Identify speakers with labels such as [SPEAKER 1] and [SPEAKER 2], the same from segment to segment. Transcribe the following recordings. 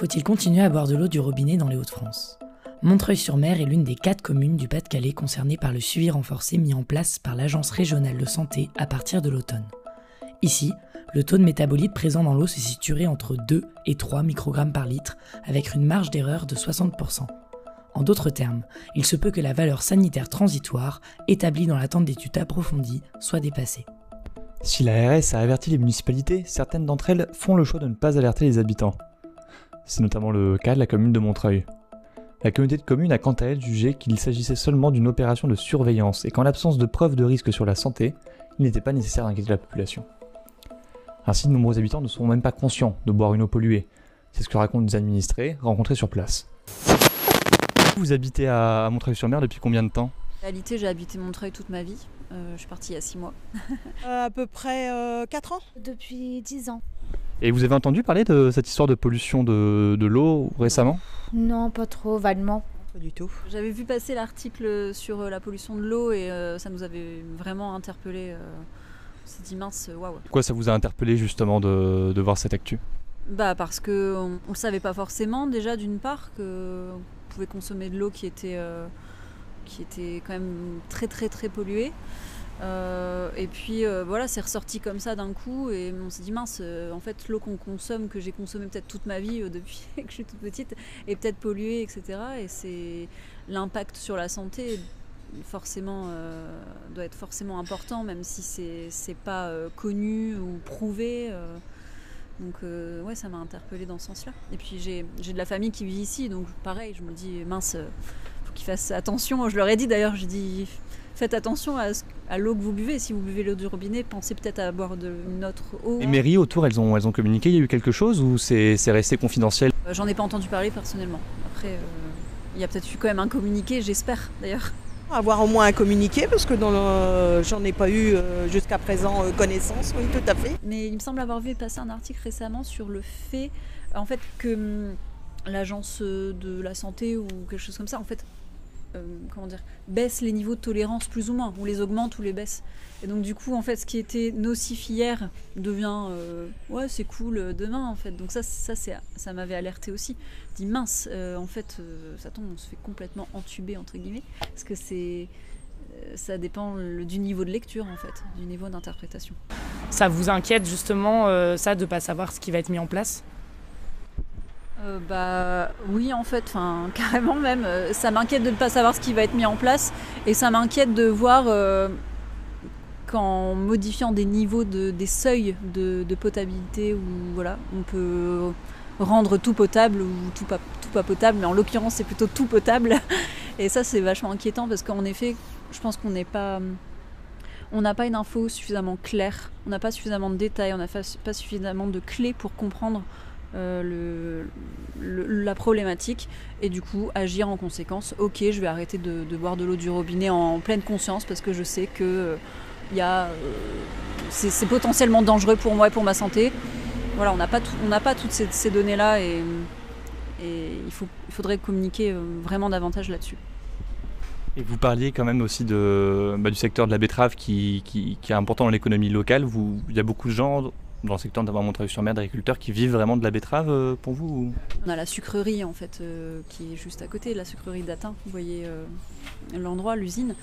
[SPEAKER 1] Faut-il continuer à boire de l'eau du robinet dans les Hauts-de-France? Montreuil-sur-Mer est l'une des quatre communes du Pas-de-Calais concernées par le suivi renforcé mis en place par l'Agence régionale de santé à partir de l'automne. Ici, le taux de métabolite présent dans l'eau se situerait entre 2 et 3 microgrammes par litre, avec une marge d'erreur de 60%. En d'autres termes, il se peut que la valeur sanitaire transitoire, établie dans l'attente d'études approfondies, soit dépassée.
[SPEAKER 2] Si l'ARS a averti les municipalités, certaines d'entre elles font le choix de ne pas alerter les habitants. C'est notamment le cas de la commune de Montreuil. La communauté de communes a quant à elle jugé qu'il s'agissait seulement d'une opération de surveillance et qu'en l'absence de preuves de risque sur la santé, il n'était pas nécessaire d'inquiéter la population. Ainsi, de nombreux habitants ne sont même pas conscients de boire une eau polluée. C'est ce que racontent des administrés rencontrés sur place. Vous habitez à Montreuil-sur-Mer depuis combien de temps?
[SPEAKER 3] En réalité, j'ai habité Montreuil toute ma vie. Euh, je suis partie il y a 6 mois.
[SPEAKER 4] Euh, à peu près 4 ans?
[SPEAKER 5] Depuis 10 ans.
[SPEAKER 2] Et vous avez entendu parler de cette histoire de pollution de, de l'eau récemment?
[SPEAKER 5] Non, pas trop, vaguement.
[SPEAKER 4] Pas du tout.
[SPEAKER 3] J'avais vu passer l'article sur euh, la pollution de l'eau et euh, ça nous avait vraiment interpellé. on s'est dit mince, waouh.
[SPEAKER 2] Pourquoi ça vous a interpellé justement de, de voir cette actu?
[SPEAKER 3] Bah parce que on, on le savait pas forcément déjà d'une part que on pouvait consommer de l'eau qui était euh, qui était quand même très très très polluée. Euh, et puis euh, voilà, c'est ressorti comme ça d'un coup et on s'est dit mince, euh, en fait l'eau qu'on consomme, que j'ai consommée peut-être toute ma vie depuis que je suis toute petite, est peut-être polluée, etc. Et c'est l'impact sur la santé forcément doit être forcément important, même si c'est pas connu ou prouvé. donc ouais, ça m'a interpellée dans ce sens-là. Et puis j'ai de la famille qui vit ici, donc pareil, je me dis mince, faut qu'ils fassent attention. Je leur ai dit d'ailleurs, j'ai dit faites attention à, l'eau que vous buvez. Si vous buvez l'eau du robinet, pensez peut-être à boire de une autre eau.
[SPEAKER 2] Les mairies autour, elles ont, elles ont communiqué, il y a eu quelque chose ou c'est c'est resté confidentiel?
[SPEAKER 3] Euh, J'en ai pas entendu parler personnellement. Après, euh, il y a peut-être eu quand même un communiqué, j'espère d'ailleurs.
[SPEAKER 4] Avoir au moins un communiqué, parce que j'en ai pas eu euh, jusqu'à présent euh, connaissance, oui, tout à fait.
[SPEAKER 3] Mais il me semble avoir vu passer un article récemment sur le fait, en fait, que hum, l'agence de la santé ou quelque chose comme ça, en fait, comment dire, baisse les niveaux de tolérance plus ou moins, ou les augmente ou les baisse. Et donc du coup, en fait, ce qui était nocif hier devient, euh, ouais, c'est cool euh, demain, en fait. Donc ça, ça, c'est, ça m'avait alerté aussi. Dis mince, euh, en fait, euh, ça tombe, on se fait complètement entuber entre guillemets, parce que c'est, euh, ça dépend du niveau de lecture en fait, du niveau d'interprétation.
[SPEAKER 6] Ça vous inquiète justement euh, ça de pas savoir ce qui va être mis en place?
[SPEAKER 3] Euh, bah oui en fait, enfin carrément même. Euh, Ça m'inquiète de ne pas savoir ce qui va être mis en place et ça m'inquiète de voir euh, qu'en modifiant des niveaux de, des seuils de, potabilité ou voilà, on peut rendre tout potable ou tout pas, tout pas potable, mais en l'occurrence c'est plutôt tout potable. Et ça c'est vachement inquiétant parce qu'en effet, je pense qu'on n'est pas on n'a pas une info suffisamment claire, on n'a pas suffisamment de détails, on n'a pas suffisamment de clés pour comprendre le- la problématique et du coup agir en conséquence. Ok, je vais arrêter de, boire de l'eau du robinet en pleine conscience parce que je sais que euh, il a, euh, c'est potentiellement dangereux pour moi et pour ma santé. Voilà, on n'a pas, pas toutes ces, données-là et, il, faudrait communiquer euh, vraiment davantage là-dessus.
[SPEAKER 2] Et vous parliez quand même aussi de, bah, du secteur de la betterave qui, qui, est important dans l'économie locale. Il y a beaucoup de gens dans le secteur d'avoir Montreuil-sur-Mer, d'agriculteurs qui vivent vraiment de la betterave euh, pour vous ou-
[SPEAKER 3] On a la sucrerie en fait euh, qui est juste à côté, la sucrerie d'Atin. Vous voyez euh, l'endroit, l'usine.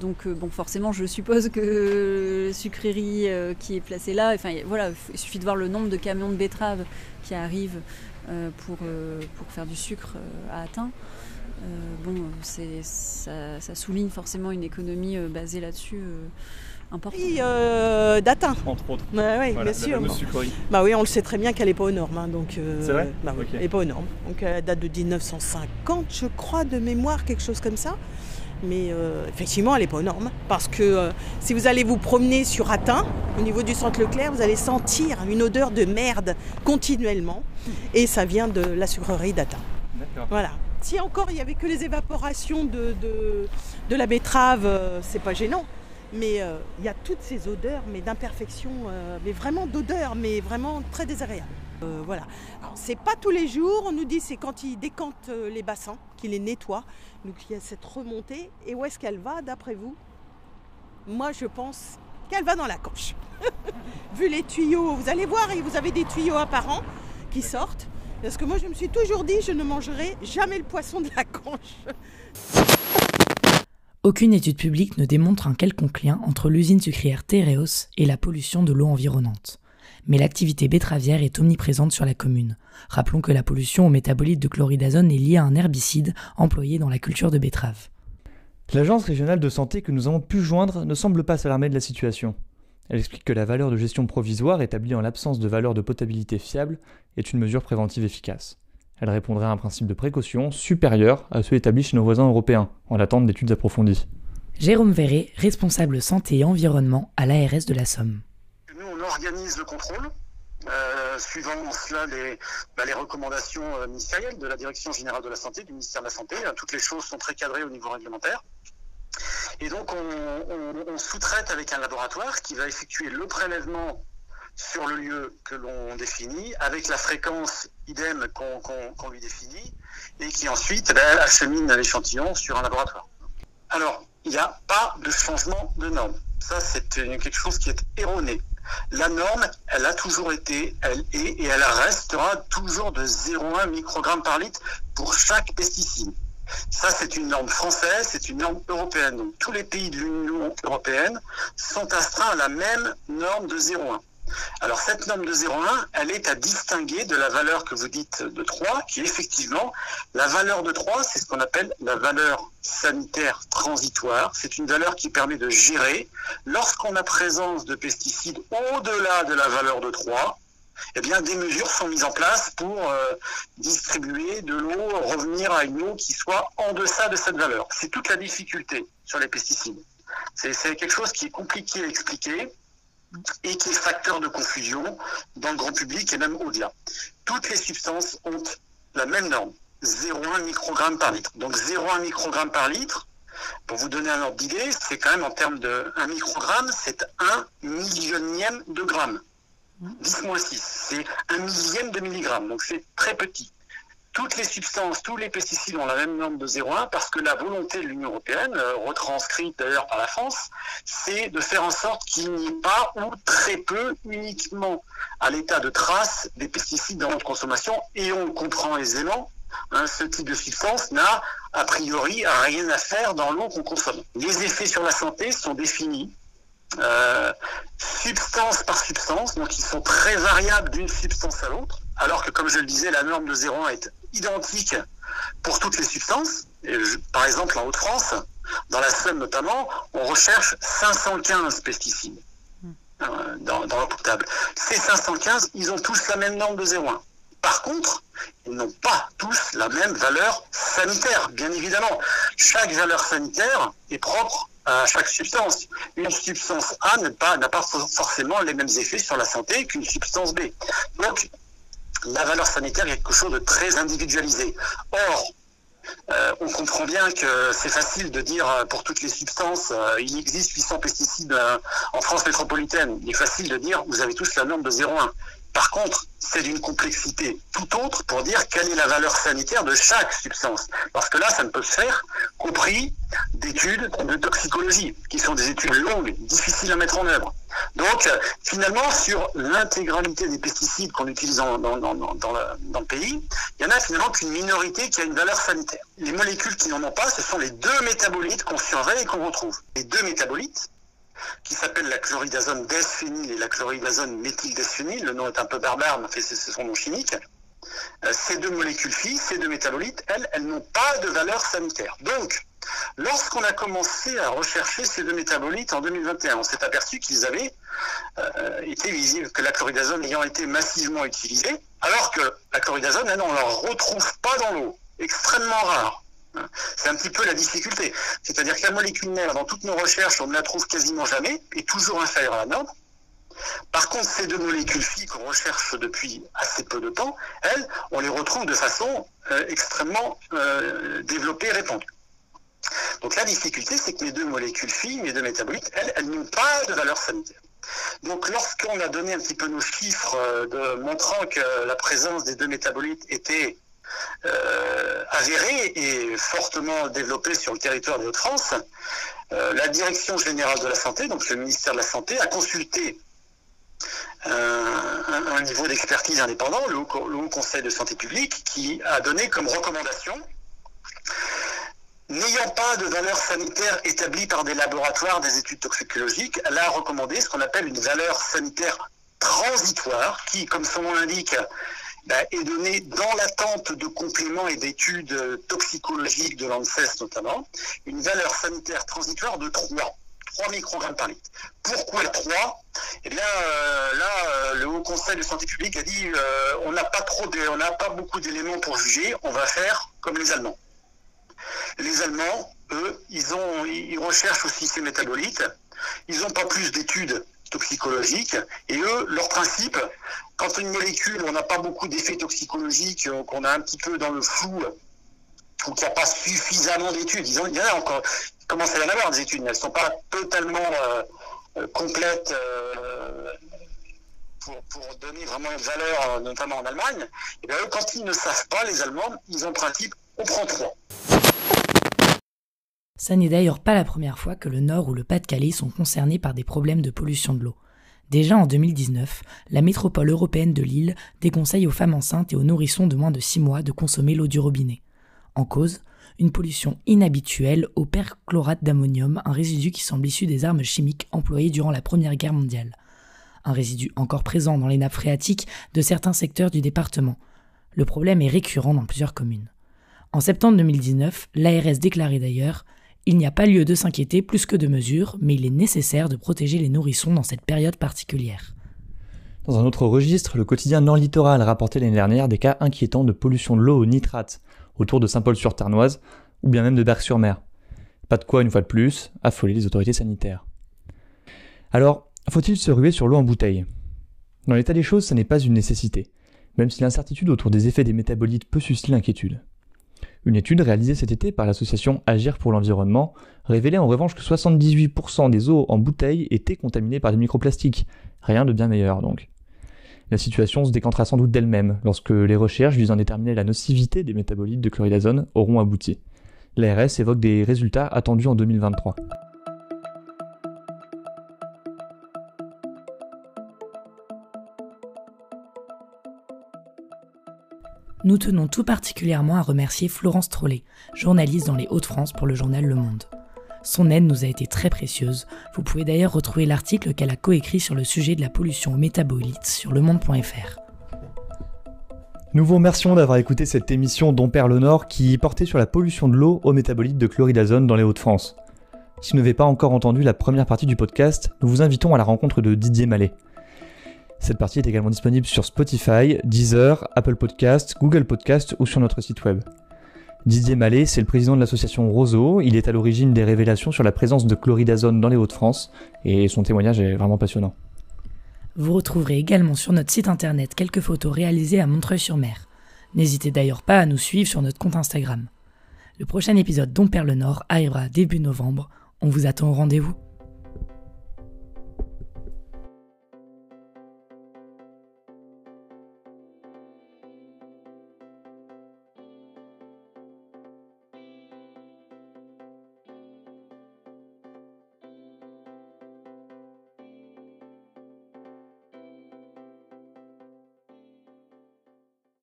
[SPEAKER 3] Donc bon, forcément, je suppose que la sucrerie qui est placée là, enfin voilà, il suffit de voir le nombre de camions de betteraves qui arrivent pour, pour faire du sucre à Atin. Bon, ça, souligne forcément une économie basée là-dessus importante.
[SPEAKER 4] Et euh, d'atteint.
[SPEAKER 2] Entre autres.
[SPEAKER 4] Ouais,
[SPEAKER 2] Voilà,
[SPEAKER 4] bien sûr. Bah oui, on le sait très bien qu'elle n'est pas aux normes. hein, donc, euh,
[SPEAKER 2] C'est vrai
[SPEAKER 4] bah oui,
[SPEAKER 2] Ok.
[SPEAKER 4] Elle n'est pas aux normes. Donc elle date de 1950, je crois, de mémoire, quelque chose comme ça. Mais euh, effectivement, elle n'est pas aux normes. Parce que euh, si vous allez vous promener sur Atin, au niveau du centre Leclerc, vous allez sentir une odeur de merde continuellement. Et ça vient de la sucrerie d'Atin.
[SPEAKER 2] D'accord.
[SPEAKER 4] Voilà. Si encore il n'y avait que les évaporations de, de, de la betterave, euh, c'est pas gênant. Mais euh, il y a toutes ces odeurs, mais d'imperfection, euh, mais vraiment d'odeur, mais vraiment très désagréable. Euh, voilà. Alors, c'est pas tous les jours, on nous dit c'est quand ils décantent euh, les bassins, qu'ils les nettoient. Donc il y a cette remontée. Et où est-ce qu'elle va d'après vous? Moi je pense qu'elle va dans la coche. Vu les tuyaux, vous allez voir, vous avez des tuyaux apparents qui sortent. Parce que moi, je me suis toujours dit, je ne mangerai jamais le poisson de la canche.
[SPEAKER 1] Aucune étude publique ne démontre un quelconque lien entre l'usine sucrière Tereos et la pollution de l'eau environnante. Mais l'activité betteravière est omniprésente sur la commune. Rappelons que la pollution au métabolite de chloridazone est liée à un herbicide employé dans la culture de betterave.
[SPEAKER 2] L'agence régionale de santé que nous avons pu joindre ne semble pas s'alarmer de la situation. Elle explique que la valeur de gestion provisoire établie en l'absence de valeur de potabilité fiable est une mesure préventive efficace. Elle répondrait à un principe de précaution supérieur à ceux établis chez nos voisins européens, en attente d'études approfondies.
[SPEAKER 1] Jérôme Verret, responsable santé et environnement à l'ARS de la Somme.
[SPEAKER 7] Nous, on organise le contrôle, euh, suivant cela les, bah, les recommandations euh, ministérielles de la Direction générale de la santé, du ministère de la Santé. Toutes les choses sont très cadrées au niveau réglementaire. Et donc, on, on- on sous-traite avec un laboratoire qui va effectuer le prélèvement sur le lieu que l'on définit, avec la fréquence idem qu'on lui définit, et qui ensuite ben, achemine l'échantillon sur un laboratoire. Alors, il n'y a pas de changement de norme. Ça, c'est quelque chose qui est erroné. La norme, elle a toujours été, elle est et elle restera toujours de 0,1 microgramme par litre pour chaque pesticide. Ça, c'est une norme française, c'est une norme européenne. Donc, tous les pays de l'Union européenne sont astreints à la même norme de 0,1. Alors, cette norme de 0,1, elle est à distinguer de la valeur que vous dites de 3, qui est effectivement la valeur de 3, c'est ce qu'on appelle la valeur sanitaire transitoire. C'est une valeur qui permet de gérer lorsqu'on a présence de pesticides au-delà de la valeur de 3, eh bien, des mesures sont mises en place pour euh, distribuer de l'eau, revenir à une eau qui soit en deçà de cette valeur. C'est toute la difficulté sur les pesticides. C'est quelque chose qui est compliqué à expliquer et qui est facteur de confusion dans le grand public et même au-delà. Toutes les substances ont la même norme, 0,1 microgramme par litre. Donc 0,1 microgramme par litre, pour vous donner un ordre d'idée, c'est quand même en termes de 1 microgramme, c'est un millionième de gramme. 10 moins 6, c'est un millième de milligramme, donc c'est très petit. Toutes les substances, tous les pesticides ont la même norme de 0,1 parce que la volonté de l'Union européenne, euh, retranscrite d'ailleurs par la France, c'est de faire en sorte qu'il n'y ait pas ou très peu uniquement à l'état de trace des pesticides dans notre consommation et on comprend aisément Hein, ce type de substance n'a a priori rien à faire dans l'eau qu'on consomme. Les effets sur la santé sont définis euh, substance par substance, donc ils sont très variables d'une substance à l'autre, alors que comme je le disais, la norme de 0,1 est identique pour toutes les substances. Je- par exemple, en Haute-France, dans la Somme notamment, on recherche 515 pesticides euh, dans, dans l'eau potable. Ces 515, ils ont tous la même norme de 0,1. Par contre, ils n'ont pas tous la même valeur sanitaire, bien évidemment. Chaque valeur sanitaire est propre à chaque substance. Une substance A n'a pas, forcément les mêmes effets sur la santé qu'une substance B. Donc, la valeur sanitaire est quelque chose de très individualisé. Or, euh, on comprend bien que c'est facile de dire euh, pour toutes les substances, euh, il existe 800 pesticides en France métropolitaine. Il est facile de dire vous avez tous la norme de 0,1. Par contre, c'est d'une complexité tout autre pour dire quelle est la valeur sanitaire de chaque substance. Parce que là, ça ne peut se faire qu'au prix d'études de toxicologie, qui sont des études longues, difficiles à mettre en œuvre. Donc, euh, finalement, sur l'intégralité des pesticides qu'on utilise dans, dans- dans- le, pays, il y en a finalement qu'une minorité qui a une valeur sanitaire. Les molécules qui n'en ont pas, ce sont les deux métabolites qu'on surveille et qu'on retrouve. Les deux métabolites, qui s'appellent la chloridazone desphényl et la chloridazone méthyldesphényl, le nom est un peu barbare, mais c'est c'est son nom chimique. Euh, ces deux molécules filles, ces deux métabolites, elles, elles n'ont pas de valeur sanitaire. Donc, lorsqu'on a commencé à rechercher ces deux métabolites en 2021, on s'est aperçu qu'ils avaient euh, été visibles, que la chloridazone ayant été massivement utilisée, alors que la chloridazone, elle, on ne la retrouve pas dans l'eau, extrêmement rare. C'est un petit peu la difficulté. C'est-à-dire que la molécule mère, dans toutes nos recherches, on ne la trouve quasiment jamais, et toujours inférieure à la norme. Par contre, ces deux molécules filles qu'on recherche depuis assez peu de temps, elles, on les retrouve de façon euh, extrêmement euh, développée et répandue. Donc la difficulté, c'est que les deux molécules filles, les deux métabolites, elles, elles n'ont pas de valeur sanitaire. Donc lorsqu'on a donné un petit peu nos chiffres euh, montrant que la présence des deux métabolites était euh, avérée et fortement développée sur le territoire des Hauts-de-France, euh, la Direction générale de la santé, donc le ministère de la Santé, a consulté un, niveau d'expertise indépendant, le Haut, Conseil de santé publique, qui a donné comme recommandation N'ayant pas de valeur sanitaire établie par des laboratoires des études toxicologiques, elle a recommandé ce qu'on appelle une valeur sanitaire transitoire, qui, comme son nom l'indique, bah, est donnée dans l'attente de compléments et d'études toxicologiques de l'ANSES notamment, une valeur sanitaire transitoire de 3. 3 microgrammes par litre. Pourquoi 3 Eh bien, euh, là, euh, le Haut Conseil de santé publique a dit euh, on n'a pas trop, on n'a pas beaucoup d'éléments pour juger, on va faire comme les Allemands. Les Allemands, eux, ils ont, ils recherchent aussi ces métabolites. Ils n'ont pas plus d'études toxicologiques. Et eux, leur principe, quand une molécule, on n'a pas beaucoup d'effets toxicologiques, qu'on a un petit peu dans le flou, ou qu'il n'y a pas suffisamment d'études, il y en a encore, commence à y en avoir des études, mais elles ne sont pas totalement euh, euh, complètes euh, pour, donner vraiment une valeur, notamment en Allemagne. Et bien, eux, quand ils ne savent pas, les Allemands, ils ont principe, on prend trois.
[SPEAKER 1] Ça n'est d'ailleurs pas la première fois que le Nord ou le Pas-de-Calais sont concernés par des problèmes de pollution de l'eau. Déjà en 2019, la métropole européenne de Lille déconseille aux femmes enceintes et aux nourrissons de moins de 6 mois de consommer l'eau du robinet. En cause, une pollution inhabituelle au perchlorate d'ammonium, un résidu qui semble issu des armes chimiques employées durant la Première Guerre mondiale. Un résidu encore présent dans les nappes phréatiques de certains secteurs du département. Le problème est récurrent dans plusieurs communes. En septembre 2019, l'ARS déclarait d'ailleurs Il n'y a pas lieu de s'inquiéter plus que de mesures, mais il est nécessaire de protéger les nourrissons dans cette période particulière.
[SPEAKER 2] Dans un autre registre, le quotidien Nord Littoral rapportait l'année dernière des cas inquiétants de pollution de l'eau au nitrate, autour de Saint-Paul-sur-Ternoise, ou bien même de Berck-sur-Mer. Pas de quoi, une fois de plus, affoler les autorités sanitaires. Alors, faut-il se ruer sur l'eau en bouteille? Dans l'état des choses, ce n'est pas une nécessité, même si l'incertitude autour des effets des métabolites peut susciter l'inquiétude. Une étude réalisée cet été par l'association Agir pour l'environnement révélait en revanche que 78% des eaux en bouteille étaient contaminées par des microplastiques. Rien de bien meilleur donc. La situation se décantera sans doute d'elle-même lorsque les recherches visant à déterminer la nocivité des métabolites de chloridazone auront abouti. L'ARS évoque des résultats attendus en 2023.
[SPEAKER 1] Nous tenons tout particulièrement à remercier Florence Trollet, journaliste dans les Hauts-de-France pour le journal Le Monde. Son aide nous a été très précieuse. Vous pouvez d'ailleurs retrouver l'article qu'elle a coécrit sur le sujet de la pollution aux métabolites sur lemonde.fr.
[SPEAKER 2] Nous vous remercions d'avoir écouté cette émission Père le Nord qui portait sur la pollution de l'eau aux métabolites de chloridazone dans les Hauts-de-France. Si vous n'avez pas encore entendu la première partie du podcast, nous vous invitons à la rencontre de Didier Mallet. Cette partie est également disponible sur Spotify, Deezer, Apple Podcast, Google Podcast ou sur notre site web. Didier Mallet, c'est le président de l'association Roseau. Il est à l'origine des révélations sur la présence de chloridazone dans les Hauts-de-France et son témoignage est vraiment passionnant.
[SPEAKER 1] Vous retrouverez également sur notre site internet quelques photos réalisées à Montreuil-sur-Mer. N'hésitez d'ailleurs pas à nous suivre sur notre compte Instagram. Le prochain épisode d'On perd le Nord arrivera début novembre. On vous attend au rendez-vous.